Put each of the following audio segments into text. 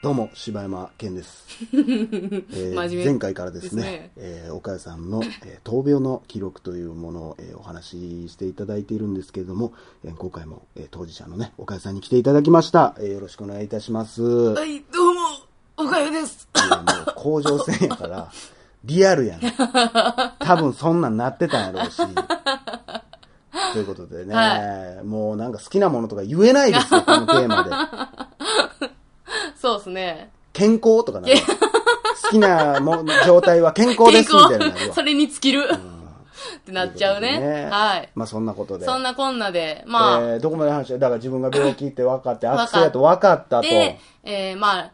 どうも、柴山健です。えー前回からですね、ですねえー岡谷さんの、えー闘病の記録というものを、えーお話ししていただいているんですけれども、えー今回も、えー当事者のね、岡谷さんに来ていただきました。えーよろしくお願いいたします。いはい、どうも、おかゆです。やもう甲状腺やから、リアルやね。多分そんなんなってたんやろうし。ということでね、はもうなんか好きなものとか言えないですよ、このテーマで。そうですね。健康とかなんか好きなも状態は健康ですみたいなそれに尽きる。ってなっちゃうね。ねはい。まあそんなことで。そんなこんなで、まあ、えーどこまで話した？だから自分が病気って分かって、悪性やと分かったと。で、えーまあ、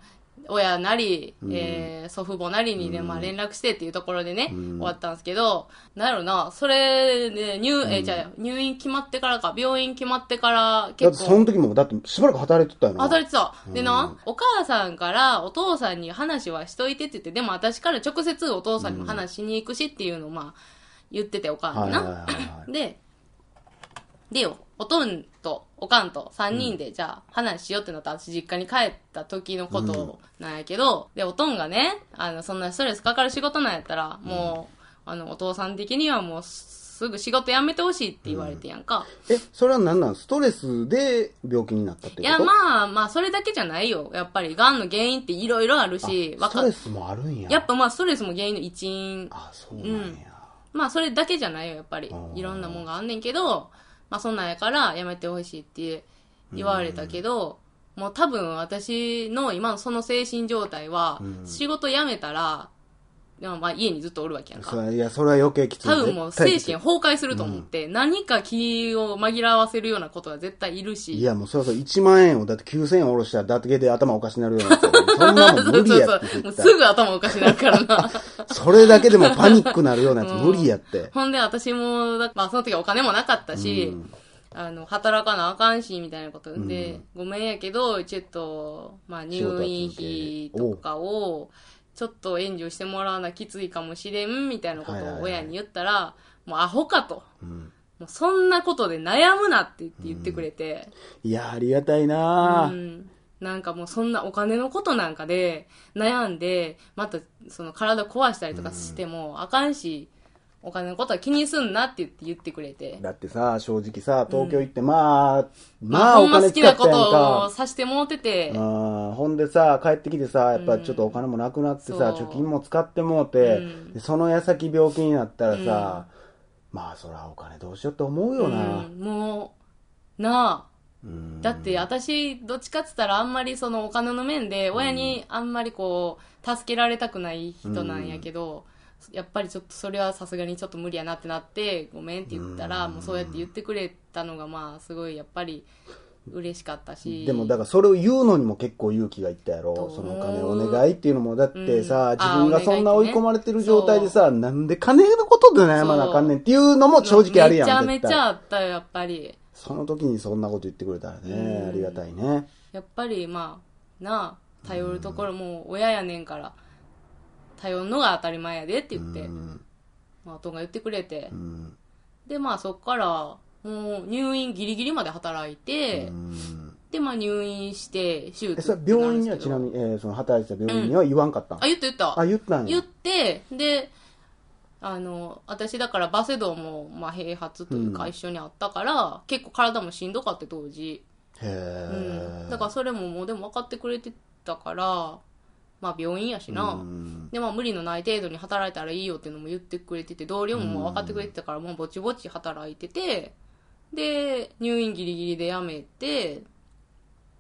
親なり、えー祖父母なりにね、まあ連絡してっていうところでね、終わったんですけど、なんやろな、それで入、えーじゃあ入院決まってからか、病院決まってからだって結構、その時も、だってしばらく働いてたよな。当たりてた。でな、お母さんからお父さんに話はしといてって言って、でも私から直接お父さんにも話しに行くしっていうのをまあ、言っててお母さんな。はいはいはいはい。で、でよ、おとんとおかんと3人で、じゃあ話しようってなったら私実家に帰った時のことなんやけど、で、おとんがね、あの、そんなストレスかかる仕事なんやったら、もう、あの、お父さん的にはもうすぐ仕事辞めてほしいって言われてやんか。え、それは何なん？ストレスで病気になったってこと？いや、まあまあ、それだけじゃないよ。やっぱり、癌の原因っていろいろあるし、わかストレスもあるんや。やっぱまあ、ストレスも原因の一因。あ、そうなんや。まあ、それだけじゃないよ、やっぱり。いろんなもんがあんねんけど、まあ、そんなんやから、やめてほしいって言われたけど、もう多分私の今のその精神状態は、仕事辞めたら、まあ家にずっとおるわけやんか。いや、それは余計きつい。多分もう精神崩壊すると思って、何か気を紛らわせるようなことは絶対いるし。いや、もうそろそろ1万円をだって9000円下ろしたら、だってで頭おかしになるようなそんなもん無理やってそうそうそう。すぐ頭おかしになるからな。それだけでもパニックなるようなやつ無理やって。ほんで私も、だまあその時はお金もなかったし、うんあの、働かなあかんし、みたいなことで、ごめんやけど、ちょっと、まあ入院費とかを、ちょっと援助してもらわなきついかもしれん、みたいなことを親に言ったら、もうアホかと。うん。もうそんなことで悩むなって言ってくれて、いや、ありがたいな。ぁうん。なんかもうそんなお金のことなんかで悩んで、またその体壊したりとかしてもあかんし、お金のことは気にすんなって言って言ってくれて。だってさ、正直さ、東京行って、まあ、ままあ、あおほんま好きなことをか。さしてもうてて、あーほんでさ、帰ってきてさ、やっぱちょっとお金もなくなってさ、貯金も使ってもうて、その矢先病気になったらさ、まあそらお金どうしようって思うよな。うん、もう、なあ。うん。だって私、どっちかっつったらあんまりそのお金の面で、親にあんまりこう、助けられたくない人なんやけど、やっぱりちょっとそれはさすがにちょっと無理やなってなって、ごめんって言ったら、もうそうやって言ってくれたのがまあ、すごいやっぱり嬉しかったし。でもだからそれを言うのにも結構勇気がいったやろそのお金お願いっていうのもだってさ、うん自分がそんな追い込まれてる状態でさ、なんで金のことで悩まなあかんねんっていうのも正直あるやんめちゃめちゃあったよ、やっぱり。その時にそんなこと言ってくれたらね、うんありがたいねやっぱりまあなあ頼るところもう親やねんから頼るのが当たり前やでって言って、うん。まあ、おとんが言ってくれて。う、ん。でまあそっからもう入院ギリギリまで働いて、うん。でまあ入院して手術病院にはちなみに、えーその働いてた病院には言わんかったん、あ言った。言ったあ言ったんや。言ってであの私だからバセドウも、まあ、併発というかうん。一緒にあったから、結構体もしんどかって当時。へえ、うん、だからそれももうでも分かってくれてたから、まあ病院やしな、うん。でまあ無理のない程度に働いたらいいよっていうのも言ってくれてて、同僚ももう分かってくれてたから、もうぼちぼち働いてて、で、入院ギリギリで辞めて、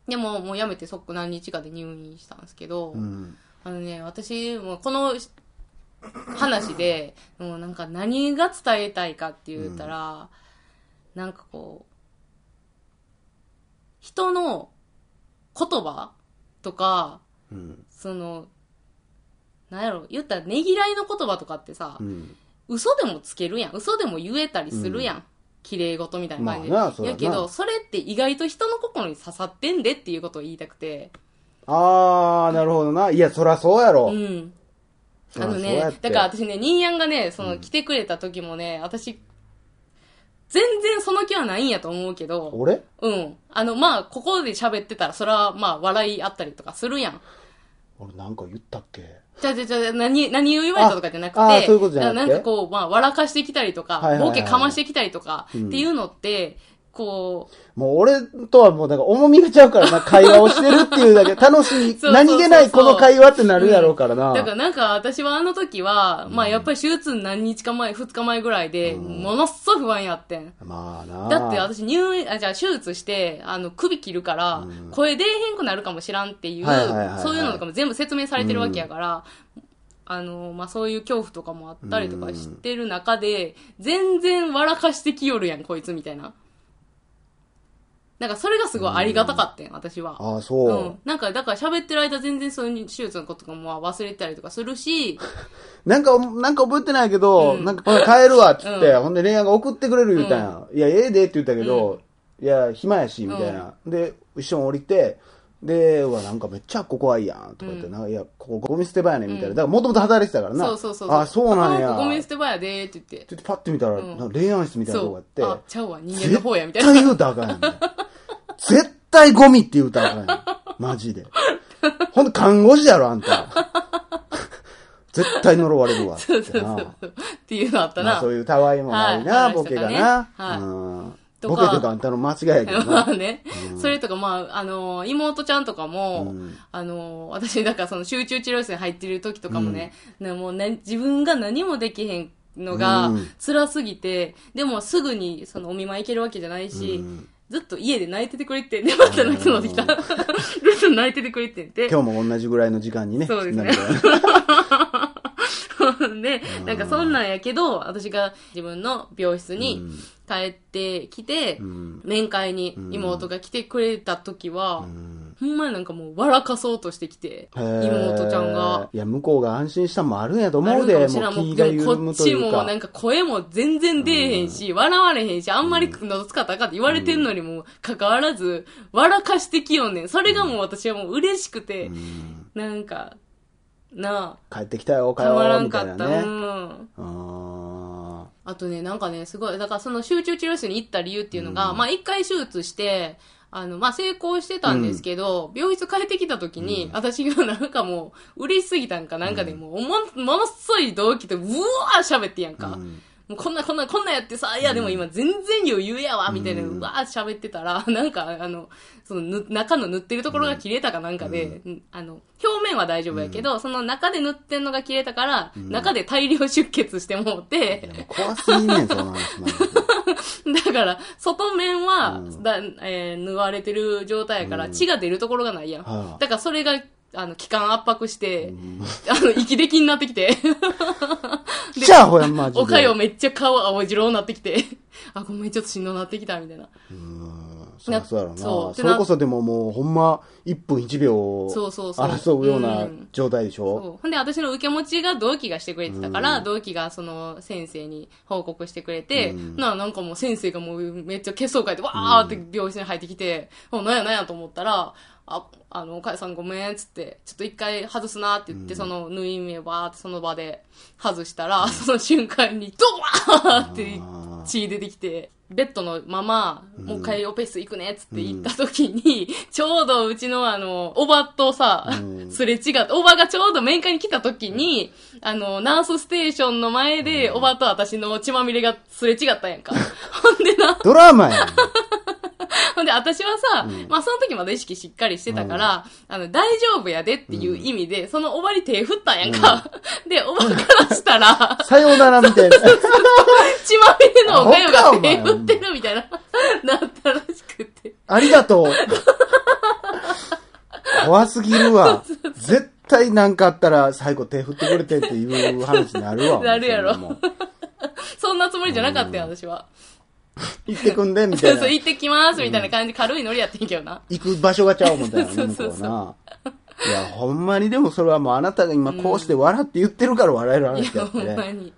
でももう辞めて即何日かで入院したんですけど、うん。あのね、私、もうこの話で、もうなんか何が伝えたいかって言ったら、なんかこう、人の言葉とか、うんその、なんやろ、言ったらねぎらいの言葉とかってさ、うん嘘でもつけるやん。嘘でも言えたりするやん。綺麗事みたいな感じで。まあやけど、それって意外と人の心に刺さってんでっていうことを言いたくて。ああなるほどないやそらそうやろ、うん。あのねだから私ね、ニーヤンがね、その来てくれた時もね、私、全然その気はないんやと思うけど、俺？うん。あの、まあ、ここで喋ってたら、それは、まあ、笑いあったりとかするやん。俺なんか言ったっけ？じゃあじゃあじゃあ何、何を言われたとかじゃなくて、そういうことじゃなくて？なんかこう、まあ、笑かしてきたりとか、はいはいはいボケかましてきたりとか、っていうのって、こう、もう俺とはもうなんか重みがちゃうからな、会話をしてるっていうだけ、楽しい、何気ないこの会話ってなるやろうからな。だからなんか私はあの時は、まあやっぱり手術何日か前、2日前ぐらいで、ものすごい不安やってん。まあな。だって私入院、あ、じゃあ手術して、あの、首切るから、声出えへんくなるかもしらんっていう、そういうのとかも全部説明されてるわけやから、あの、まあ、そういう恐怖とかもあったりとかしてる中で、全然笑かしてきよるやん、こいつみたいな。なんかそれがすごいありがたかったん、私は。ああ、そう。うん。なんか、だから喋ってる間全然そういう手術のこととかも忘れてたりとかするし、なんか、なんか覚えてないけど、うんなんか、ほら帰るわ、っつって、うほんで恋愛が送ってくれる言うたんや。いや、ええでって言ったけど、いや、暇やし、みたいな。で、一緒に降りて、で、うわ、なんかめっちゃここはいいやん、とか言って、なんかいや、ここゴミ捨て場やねん、みたいな。だから、もともと働いてたからな。そうそうそう。あ、そうなんや。ゴミ捨ってて場やでって言って。言って、パッて見たら、なんか恋愛室みたいなとこ。があって、あ、ちゃうわ、人間の方や、みたいな。絶対言うたらあかんやん。絶対ゴミって言うたらあかん。マジで。ほんと看護師やろ、あんた。絶対呪われるわ。そうそうそう。っていうのあったな。まあそういうたわいもないな、はいボケがな。ボケとかあんたの間違いやけどまな。あね、それとか、まあ、あのー妹ちゃんとかも、うんあのー私、だからその集中治療室に入ってる時とかもね、ねもうね、自分が何もできへんのがうん辛すぎて、でもすぐにそのお見舞い行けるわけじゃないし、うんずっと家で泣いててくれてんで、また泣くのできた。ずっと泣いててくれてんで。今日も同じぐらいの時間にね。そうですねで、なんかそんなんやけど、私が自分の病室に帰ってきて、ん面会に妹が来てくれた時は、うんほんまになんかもう笑かそうとしてきて、妹ちゃんが。いや、向こうが安心したんもあるんやと思うで、もうでもこっちもなんか。か声も全然出えへんし、笑われへんし、あんまり喉使ったかんって言われてんのにもかかわらず、笑かしてきよんねん。それがもう私はもう嬉しくて、うんなんか、な帰ってきたよ、あ、たまかよ、らんかった。ね。うん。ああとね、なんかね、すごい、だからその集中治療室に行った理由っていうのが、まあ一回手術して、あの、まあ成功してたんですけど、病室帰ってきた時に、私がなんかもう、嬉しすぎたんかなんかでもう、も、ものすごい動機で、うわー喋ってやんか。うん。もうこんな、こんな、こんなやってさ、いやでも今全然余裕やわ、みたいな、うわー喋ってたら、なんか、あの、そのぬ、中の塗ってるところが切れたかなんかで、うん。あの、表面は大丈夫やけど、その中で塗ってんのが切れたから、中で大量出血してもうて、怖すぎんねん、その話。だから、外面は、だえー縫われてる状態やから、血が出るところがないやん。はあだからそれが、あの、気管圧迫して、あの、息できになってきて。じゃあ、ほや、マジで。おかよめっちゃ顔青白になってきて、あ、ごめん、ちょっとしんどなってきた、みたいな。うんそりゃそうやろな。そう。それこそでももう、ほんま、1分1秒争うようなうん。状態でしょ、ほんで、私の受け持ちが同期がしてくれてたから、同期がその先生に報告してくれて、な、なんかもう先生がもうめっちゃ血相変えて、わーって病室に入ってきて、もうなんやなんやと思ったら、あ、あの、おかやさんごめんっつって、ちょっと一回外すなって言って、その縫い目わーってその場で外したら、その瞬間にドワーって血出てきて、ベッドのまま、もう一回オペ室行くねっつって行った時に、ちょうどうちのあの、おばとさ、すれ違って、おばがちょうど面会に来た時に、あの、ナースステーションの前で、おばと私の血まみれがすれ違ったんやんか。ほんでな、ドラマやん。ほんで、私はさ、まあその時まだ意識しっかりしてたから、あの、大丈夫やでっていう意味で、そのおばに手振ったんやんか。で、おばからしたら、さようならみたいな。血まみれのおかゆが手振ってるみたいな、なったらしくて。ありがとう。怖すぎるわ。絶対なんかあったら最後手振ってくれてっていう話になるわ。なるやろそんなもんそんなつもりじゃなかったよ、私は。行ってくんでみたそ、いうなそう、。行ってきます、みたいな感じで軽いノリやってんけどな。行く場所がちゃうもんだよね、そう向こそうそううな。いや、ほんまにでもそれはもうあなたが今こうして笑って言ってるから笑える話だってね。んまに。ほんまに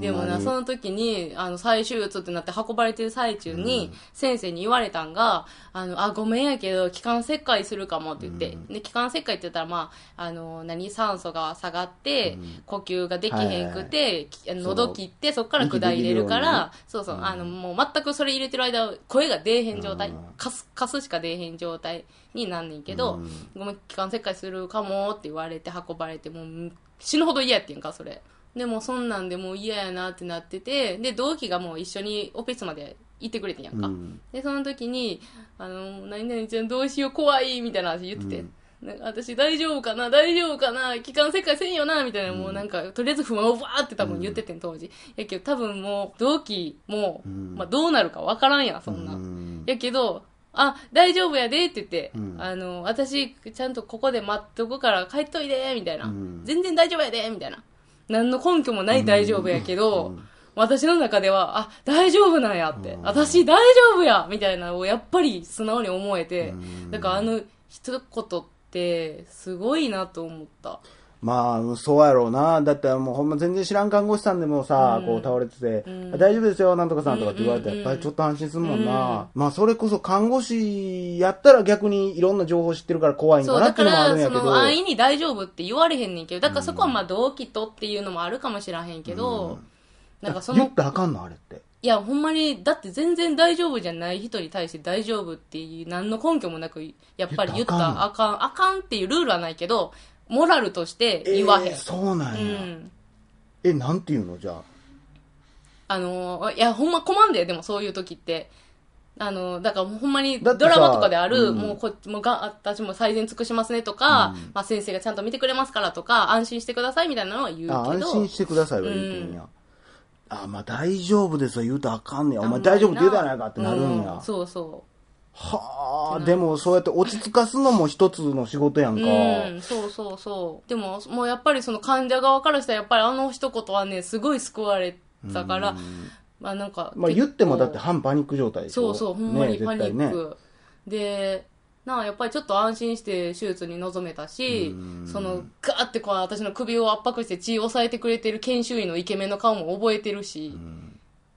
でもな、その時に、あの、再手術ってなって運ばれてる最中に、先生に言われたんが、あの、あ、ごめんやけど、気管切開するかもって言って、で、気管切開って言ったら、まあ、あの、何、酸素が下がって、呼吸ができへんくて、きあの喉切って、そっから管入れるから、そうそう、あの、もう全くそれ入れてる間、声が出えへん状態。うん、かす、かすしか出えへん状態になんねんけど、ごめん、気管切開するかもって言われて運ばれて、もう死ぬほど嫌やってんか、それ。でもそんなんでもう嫌やなってなってて、で、同期がもう一緒にオペ室まで行ってくれてんやんか。うんで、その時に、あの、何々ちゃんどうしよう怖いみたいな話言ってて。なんか私大丈夫かな大丈夫かな気管切開せんよなみたいな、もうなんか、とりあえず不安をバーって多分言っててん、当時。やけど多分もう、同期も、んまあどうなるかわからんやん、そんな。うんやけど、あ、大丈夫やでって言って、うんあの、私、ちゃんとここで待っとくから帰っといで、みたいな、うん全然大丈夫やで、みたいな。何の根拠もない大丈夫やけど、私の中では、あ、大丈夫なんやって、うん。私大丈夫やみたいなのをやっぱり素直に思えて、うん。だからあの一言って、すごいなと思った。まあ、そうやろうな。だってもうほんま全然知らん看護師さんでもさ、うんこう倒れてて、うん大丈夫ですよ、なんとかさんとかって言われたら、うんやっぱりちょっと安心するもんな。まあ、それこそ看護師やったら逆にいろんな情報知ってるから怖いんそう、かなっていうのもあだから、るんやけど。その、安易に大丈夫って言われへんねんけど、だからそこはまあ同期とっていうのもあるかもしらへんけど、なんかその言っ、たらあかんのあれって。いや、ほんまに、だって全然大丈夫じゃない人に対して大丈夫っていう、何の根拠もなく、やっぱり言ったらあかん、あかんっていうルールはないけど、モラルとして言わへん。えーそうなんや。うん。え、なんて言うの？じゃあ。あのーいや、ほんま困んで、でもそういう時って。あのーだからほんまにドラマとかである、うんもうこっちもが、私も最善尽くしますねとか、まあ先生がちゃんと見てくれますからとか、安心してくださいみたいなのは言うけど。あ、安心してくださいは言うてんや。あ、まあ大丈夫ですよ、言うたらあかんねや。お前大丈夫って言うたやないかってなるんや。うそうそはあ、でもそうやって落ち着かすのも一つの仕事やんう。か。うん、そうそうそう。でも、もうやっぱりその患者側からしたら、やっぱりあの一言はね、すごい救われたから、まあなんか。まあ言ってもだって半パニック状態でしょそうそう、ほんまにねパニック。で、なあ、やっぱりちょっと安心して手術に臨めたしうん、その、ガーってこう私の首を圧迫して血を抑えてくれてる研修医のイケメンの顔も覚えてるし、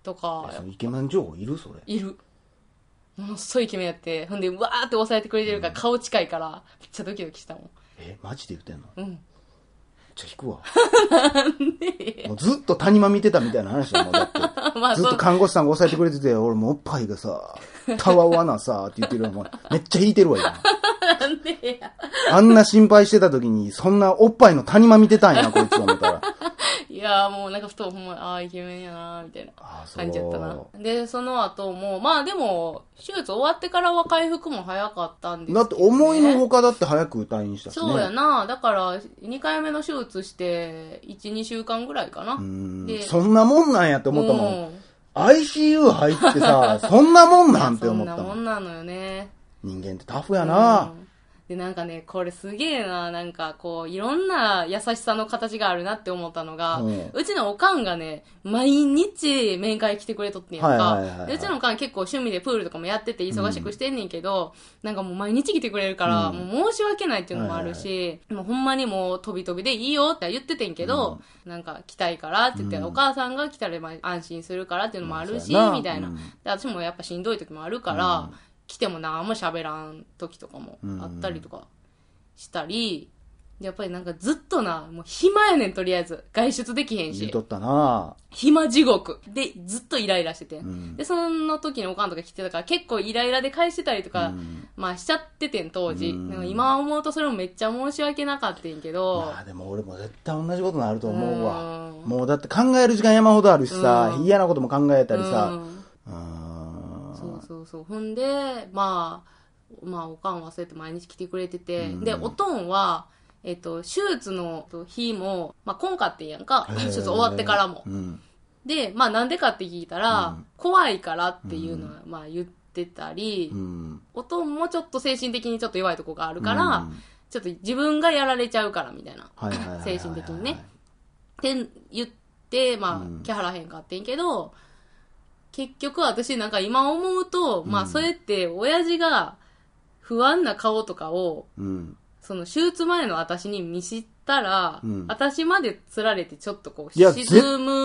とかイケメン情報いるそれ。いる。ものすごいイケメンやって、ほんで、わーって抑えてくれてるから顔近いから、めっちゃドキドキしたもん。え、マジで言ってんの？うん。ちょ、引くわ。もうずっと谷間見てたみたいな話だもん、だって。まあ、ずっと看護師さんが押さえてくれてて、俺もうおっぱいがさ、たわわなさ、って言ってるのもめっちゃ引いてるわ、今。なんでや。あんな心配してた時に、そんなおっぱいの谷間見てたんや、こいつ思ったら。いやーもうなんかふとほんま、ああ、イケメンやなーみたいな感じやったな。で、その後も、まあでも、手術終わってからは回復も早かったんですけど、ね。だって思いのほかだって早く退院したしね。そうやな。だから、2回目の手術して、1、2週間ぐらいかな。うんでそんなもんなんやって思ったもん。ん。ICU 入ってさ、そんなもんなんてそんな思ったもん。もんなのよね。人間ってタフやな。うんで、なんかね、これすげえな、なんかこう、いろんな優しさの形があるなって思ったのが、ううんちのおかんがね、毎日面会来てくれとってんやんか。はいはいはいはい。でうちのおかん結構趣味でプールとかもやってて忙しくしてんねんけど、なんかもう毎日来てくれるから、うん。もう申し訳ないっていうのもあるし、もうほんまにもう飛び飛びでいいよって言っててんけど、なんか来たいからって言って、うん。お母さんが来たらまあ安心するからっていうのもあるし、みたいな、うん。で。私もやっぱしんどい時もあるから、うん来ても何も喋らん時とかもあったりとかしたり、でやっぱりなんかずっとな、もう暇やねんとりあえず。外出できへんし言うと。ったな。暇地獄。で、ずっとイライラしてて。んで、その時におかんとか来てたから結構イライラで返してたりとか、うんまあしちゃっててん当時。うんでも今思うとそれもめっちゃ申し訳なかったんやけど、まあでも俺も絶対同じことになると思うわ。うんもうだって考える時間山ほどあるしさ、うん嫌なことも考えたりうさ。んうんそうそう。ほんで、まあ、まあ、おかんはそうやって毎日来てくれてて、うんで、おとんは、えっと、手術の日も、まあ、こんかってんやんか。手術終わってからもう。ん。で、まあ、なんでかって聞いたら、うん怖いからっていうのは、まあ、言ってたり、うん。おとんもちょっと精神的にちょっと弱いとこがあるから、うんちょっと自分がやられちゃうから、みたいな。はいはいはいはいはい精神的にね。って言って、まあうん、来はらへんかってんけど、結局私なんか今思うと、まあ、それって親父が不安な顔とかを、うん。その手術前の私に見したら、うん私まで釣られてちょっとこういや、沈む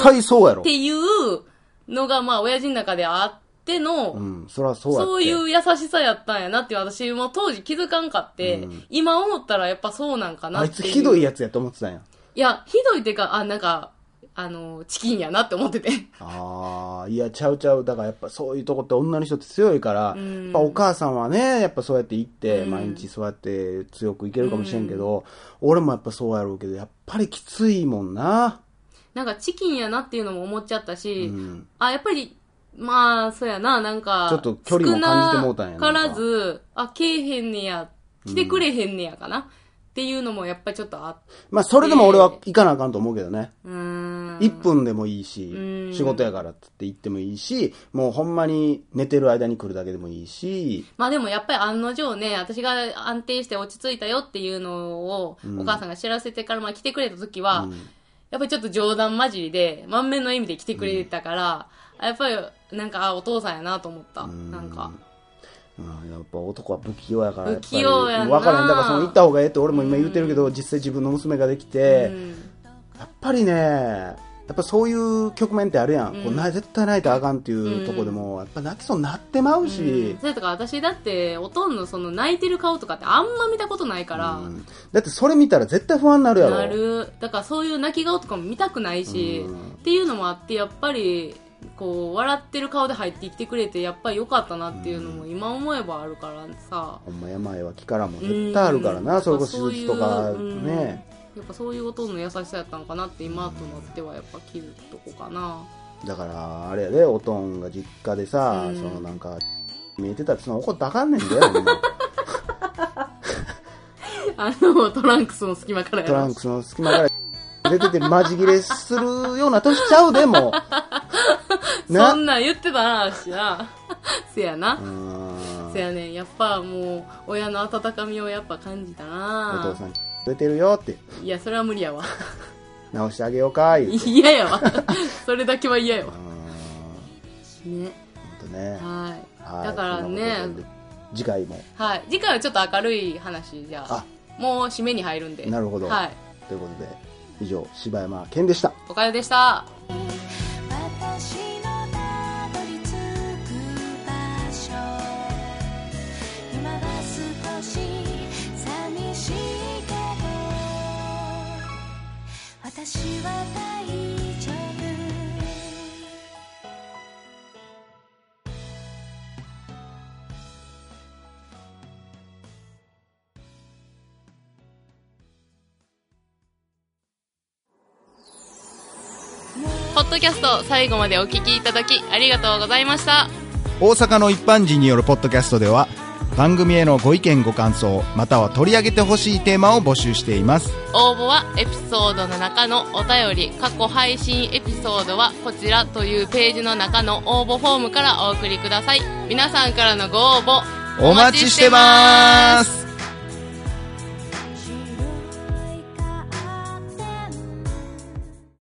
っ。ていうのが、まあ、親父の中であっての、うん、そそう。そういう優しさやったんやなって私も当時気づかんかって、うん今思ったらやっぱそうなんかなあいつっていう。ひどいやつやと思ってたんや。いや、ひどいっていうか、あ、なんか、あの、チキンやなって思ってて。ああ、いや、ちゃうちゃう。だからやっぱそういうとこって女の人って強いから、うんやっぱお母さんはね、やっぱそうやって生きて、うん毎日そうやって強くいけるかもしれんけど、俺もやっぱそうやろうけど、やっぱりきついもんな。なんかチキンやなっていうのも思っちゃったうし、ん。あ、やっぱり、まあ、そうやな、なんか、ちょっと距離も感じてもうたんや少なからず、あ、来えへんねや、来てくれへんねやかな、っていうのもやっぱりちょっとあっまあ、それでも俺は行かなあかんと思うけどね。うーん。1分でもいいしうん、仕事やからって言ってもいいし、もうほんまに寝てる間に来るだけでもいいし、まあでもやっぱり案の定ね、私が安定して落ち着いたよっていうのを、うん。お母さんが知らせてから、まあ来てくれた時は、うん。やっぱりちょっと冗談交じりで、満面の意味で来てくれたから、やっぱりなんか、あ、お父さんやなと思った。ん。なんか。うん、やっぱ男は不器用やから、やっぱり不器用やな。分からへん。だからその行った方がええって俺も今言ってるけど、実際自分の娘ができて、うん。やっぱりね、やっぱそういう局面ってあるやん。うん。こうな絶対泣いたらあかんっていうとこでも、やっぱ泣きそうになってまうし、それとか私だって、おとんのその泣いてる顔とかってあんま見たことないから、うん。だってそれ見たら絶対不安になるやろ。なる。だからそういう泣き顔とかも見たくないし、うん。っていうのもあって、やっぱり、こう、笑ってる顔で入ってきてくれて、やっぱり良かったなっていうのも今思えばあるからさ、ほんま病は気からも絶対あるからな、うん。それこそ手術とかうんね。やっぱそういうおとんの優しさやったのかなって今となってはやっぱ気づくとこかな。だから、あれやで、おとんが実家でさ、うんそのなんか、見えてたってその怒ったらあかんねんで、あの、トランクスの隙間からトランクスの隙間から 出てて、マジ切れするような年ちゃうで、もう。そな。んなん言ってたな、私な。せやなう。んせやねん。やっぱもう、親の温かみをやっぱ感じたおな父さん、出てるよって、いや、それは無理やわ。直してあげようか、言うて。嫌やわ。それだけは嫌やわ。うんね。ほんとね。はい。はいだからね次回も。はい。次回はちょっと明るい話、じゃあ。もう締めに入るんで。なるほどはい。ということで、以上、柴山健でした。おかよでした。私は大丈夫ポッドキャスト最後までお聞きいただきありがとうございました。大阪の一般人によるポッドキャストでは、番組へのご意見ご感想、または取り上げてほしいテーマを募集しています。応募はエピソードの中のお便り、過去配信エピソードはこちらというページの中の応募フォームからお送りください。皆さんからのご応募お待ちしてます